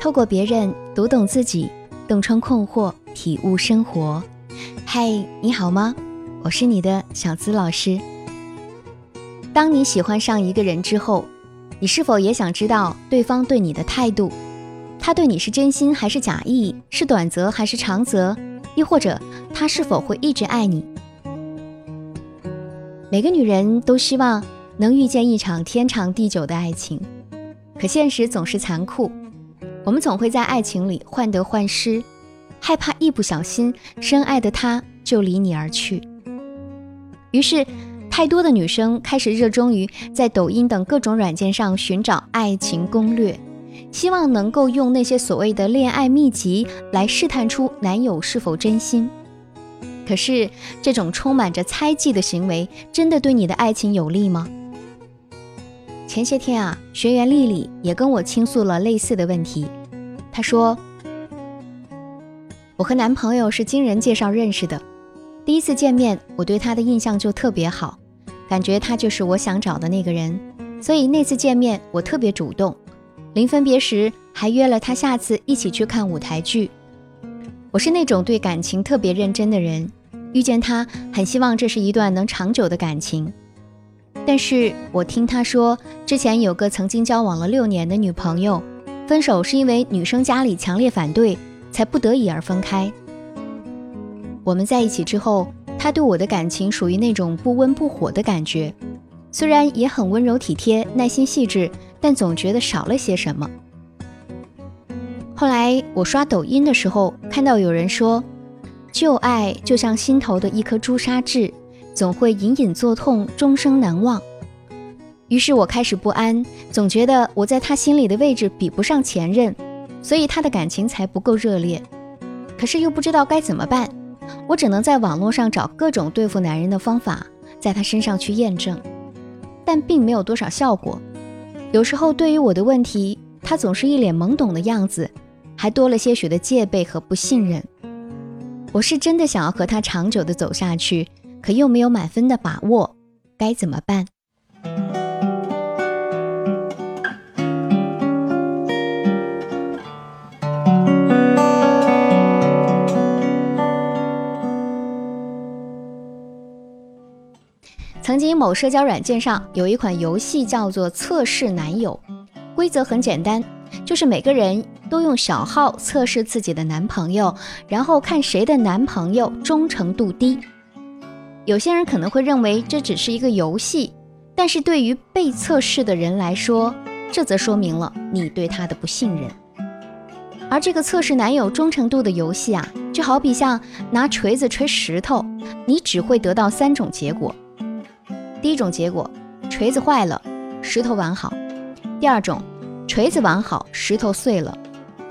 透过别人读懂自己，洞穿困惑，体悟生活。嗨，你好吗？我是你的小资老师。当你喜欢上一个人之后，你是否也想知道对方对你的态度？他对你是真心还是假意？是短则还是长则？又或者他是否会一直爱你？每个女人都希望能遇见一场天长地久的爱情。可现实总是残酷，我们总会在爱情里患得患失，害怕一不小心深爱的他就离你而去。于是，太多的女生开始热衷于在抖音等各种软件上寻找爱情攻略，希望能够用那些所谓的恋爱秘籍来试探出男友是否真心。可是，这种充满着猜忌的行为，真的对你的爱情有利吗？前些天啊，学员丽丽也跟我倾诉了类似的问题。她说：“我和男朋友是经人介绍认识的，第一次见面，我对他的印象就特别好，感觉他就是我想找的那个人。所以那次见面，我特别主动，临分别时还约了他下次一起去看舞台剧。我是那种对感情特别认真的人，遇见他，很希望这是一段能长久的感情。”但是我听他说，之前有个曾经交往了六年的女朋友，分手是因为女生家里强烈反对，才不得已而分开。我们在一起之后，他对我的感情属于那种不温不火的感觉，虽然也很温柔体贴、耐心细致，但总觉得少了些什么。后来我刷抖音的时候，看到有人说，旧爱就像心头的一颗朱砂痣。总会隐隐作痛，终生难忘。于是我开始不安，总觉得我在他心里的位置比不上前任，所以他的感情才不够热烈。可是又不知道该怎么办，我只能在网络上找各种对付男人的方法，在他身上去验证，但并没有多少效果。有时候对于我的问题，他总是一脸懵懂的样子，还多了些许的戒备和不信任。我是真的想要和他长久的走下去。可又没有满分的把握，该怎么办？曾经某社交软件上有一款游戏叫做“测试男友”，规则很简单，就是每个人都用小号测试自己的男朋友，然后看谁的男朋友忠诚度低。有些人可能会认为这只是一个游戏，但是对于被测试的人来说，这则说明了你对他的不信任。而这个测试男友忠诚度的游戏啊，就好比像拿锤子锤石头，你只会得到三种结果：第一种结果，锤子坏了，石头完好；第二种，锤子完好，石头碎了；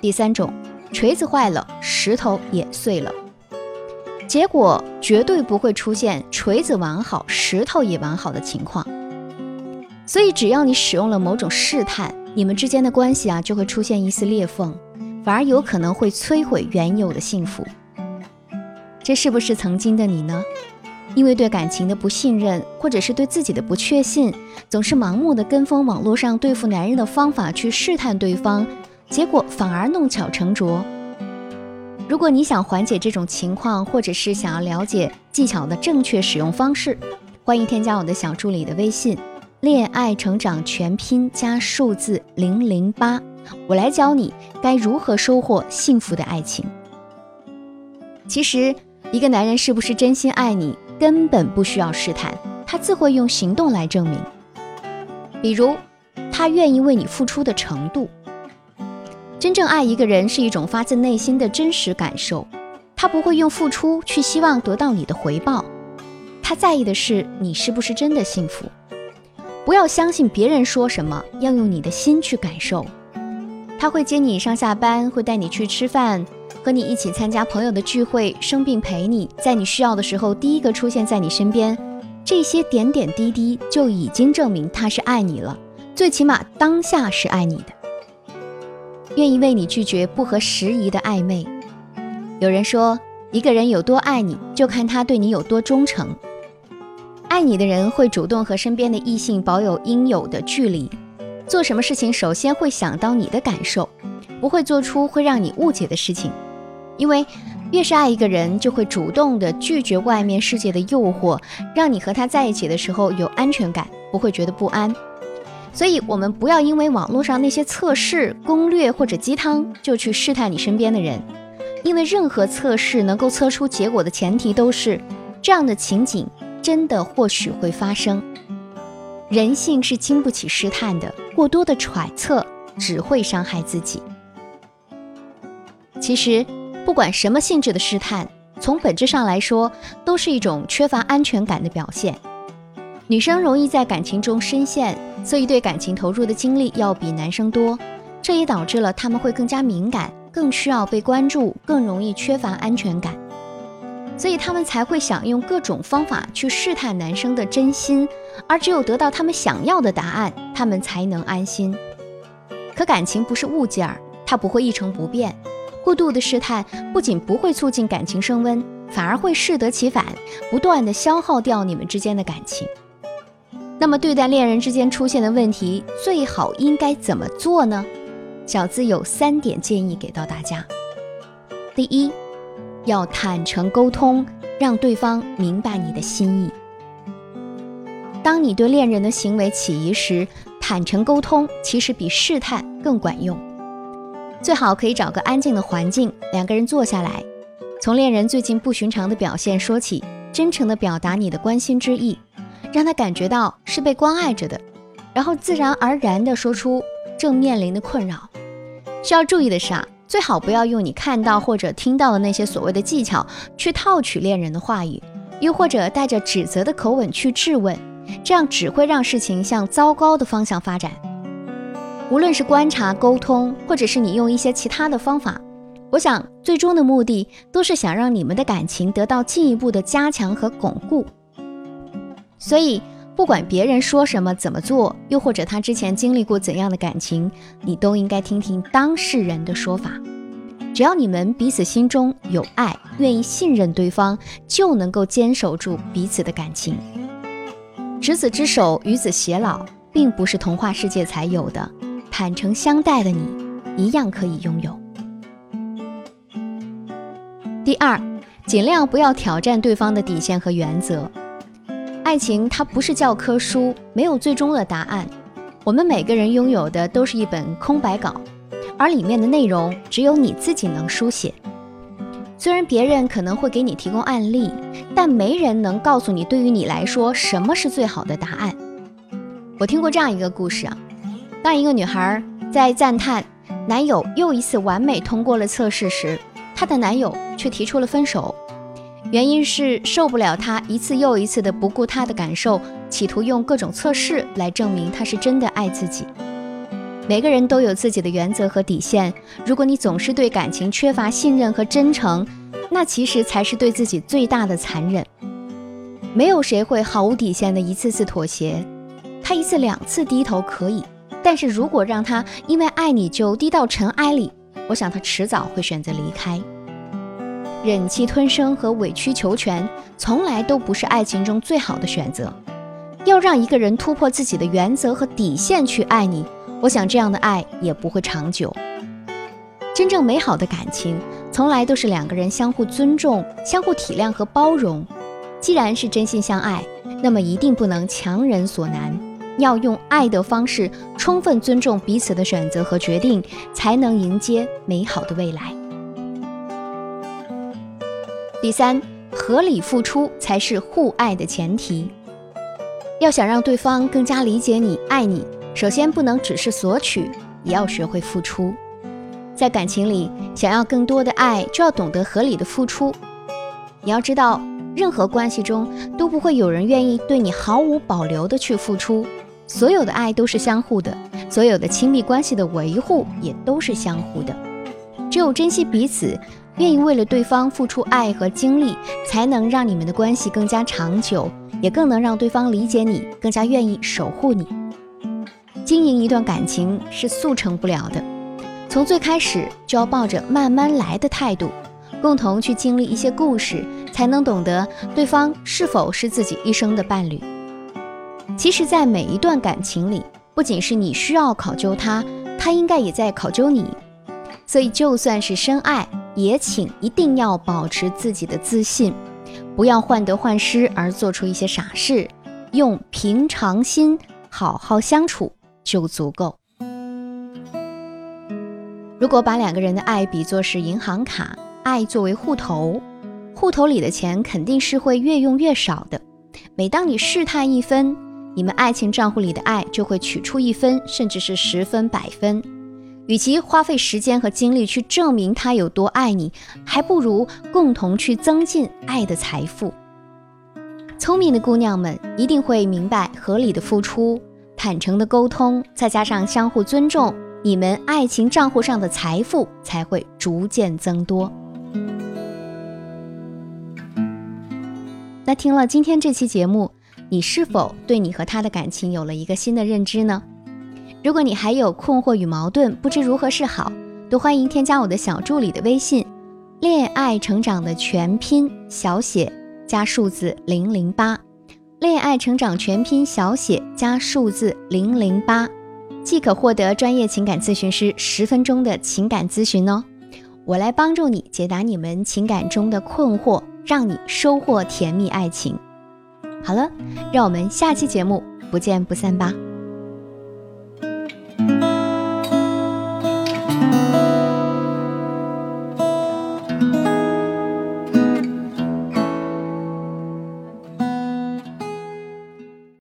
第三种，锤子坏了，石头也碎了。结果绝对不会出现锤子完好，石头也完好的情况。所以，只要你使用了某种试探，你们之间的关系啊就会出现一丝裂缝，反而有可能会摧毁原有的幸福。这是不是曾经的你呢？因为对感情的不信任，或者是对自己的不确信，总是盲目的跟风网络上对付男人的方法去试探对方，结果反而弄巧成拙。如果你想缓解这种情况，或者是想要了解技巧的正确使用方式，欢迎添加我的小助理的微信“恋爱成长全拼加数字零零八”，我来教你该如何收获幸福的爱情。其实，一个男人是不是真心爱你，根本不需要试探，他自会用行动来证明。比如，他愿意为你付出的程度。真正爱一个人是一种发自内心的真实感受，他不会用付出去希望得到你的回报，他在意的是你是不是真的幸福。不要相信别人说什么，要用你的心去感受。他会接你上下班，会带你去吃饭，和你一起参加朋友的聚会，生病陪你，在你需要的时候第一个出现在你身边。这些点点滴滴就已经证明他是爱你了，最起码当下是爱你的。愿意为你拒绝不合时宜的暧昧。有人说，一个人有多爱你，就看他对你有多忠诚。爱你的人会主动和身边的异性保有应有的距离，做什么事情首先会想到你的感受，不会做出会让你误解的事情。因为越是爱一个人，就会主动的拒绝外面世界的诱惑，让你和他在一起的时候有安全感，不会觉得不安。所以，我们不要因为网络上那些测试、攻略或者鸡汤，就去试探你身边的人。因为任何测试能够测出结果的前提，都是这样的情景真的或许会发生。人性是经不起试探的，过多的揣测只会伤害自己。其实。不管什么性质的试探，从本质上来说，都是一种缺乏安全感的表现。女生容易在感情中深陷，所以对感情投入的精力要比男生多，这也导致了他们会更加敏感，更需要被关注，更容易缺乏安全感，所以他们才会想用各种方法去试探男生的真心，而只有得到他们想要的答案，他们才能安心。可感情不是物件儿，它不会一成不变。过度的试探不仅不会促进感情升温，反而会适得其反，不断的消耗掉你们之间的感情。那么，对待恋人之间出现的问题，最好应该怎么做呢？小资有三点建议给到大家。第一，要坦诚沟通，让对方明白你的心意。当你对恋人的行为起疑时，坦诚沟通其实比试探更管用。最好可以找个安静的环境，两个人坐下来，从恋人最近不寻常的表现说起，真诚地表达你的关心之意，让他感觉到是被关爱着的，然后自然而然地说出正面临的困扰。需要注意的是啊，最好不要用你看到或者听到的那些所谓的技巧去套取恋人的话语，又或者带着指责的口吻去质问，这样只会让事情向糟糕的方向发展。无论是观察、沟通，或者是你用一些其他的方法，我想最终的目的都是想让你们的感情得到进一步的加强和巩固。所以，不管别人说什么、怎么做，又或者他之前经历过怎样的感情，你都应该听听当事人的说法。只要你们彼此心中有爱，愿意信任对方，就能够坚守住彼此的感情。执子之手，与子偕老，并不是童话世界才有的。坦诚相待的你，一样可以拥有。第二，尽量不要挑战对方的底线和原则。爱情它不是教科书，没有最终的答案。我们每个人拥有的都是一本空白稿，而里面的内容只有你自己能书写。虽然别人可能会给你提供案例，但没人能告诉你，对于你来说什么是最好的答案。我听过这样一个故事啊。当一个女孩在赞叹男友又一次完美通过了测试时，她的男友却提出了分手，原因是受不了他一次又一次的不顾他的感受，企图用各种测试来证明他是真的爱自己。每个人都有自己的原则和底线，如果你总是对感情缺乏信任和真诚，那其实才是对自己最大的残忍。没有谁会毫无底线的一次次妥协，他一次两次低头可以。但是如果让他因为爱你就低到尘埃里，我想他迟早会选择离开。忍气吞声和委曲求全从来都不是爱情中最好的选择。要让一个人突破自己的原则和底线去爱你，我想这样的爱也不会长久。真正美好的感情，从来都是两个人相互尊重、相互体谅和包容。既然是真心相爱，那么一定不能强人所难。要用爱的方式，充分尊重彼此的选择和决定，才能迎接美好的未来。第三，合理付出才是互爱的前提。要想让对方更加理解你、爱你，首先不能只是索取，也要学会付出。在感情里，想要更多的爱，就要懂得合理的付出。你要知道，任何关系中都不会有人愿意对你毫无保留的去付出。所有的爱都是相互的，所有的亲密关系的维护也都是相互的。只有珍惜彼此，愿意为了对方付出爱和精力，才能让你们的关系更加长久，也更能让对方理解你，更加愿意守护你。经营一段感情是速成不了的，从最开始就要抱着慢慢来的态度，共同去经历一些故事，才能懂得对方是否是自己一生的伴侣。其实，在每一段感情里，不仅是你需要考究他，他应该也在考究你。所以就算是深爱，也请一定要保持自己的自信，不要患得患失而做出一些傻事，用平常心好好相处就足够。如果把两个人的爱比作是银行卡，爱作为户头，户头里的钱肯定是会越用越少的。每当你试探一分，你们爱情账户里的爱就会取出一分，甚至是十分、百分。与其花费时间和精力去证明他有多爱你，还不如共同去增进爱的财富。聪明的姑娘们一定会明白，合理的付出、坦诚的沟通，再加上相互尊重。你们爱情账户上的财富才会逐渐增多。那听了今天这期节目，你是否对你和他的感情有了一个新的认知呢？如果你还有困惑与矛盾，不知如何是好，都欢迎添加我的小助理的微信“恋爱成长”的全拼小写加数字零零八，“恋爱成长”全拼小写加数字零零八。即可获得专业情感咨询师十分钟的情感咨询哦，我来帮助你解答你们情感中的困惑，让你收获甜蜜爱情。好了，让我们下期节目不见不散吧。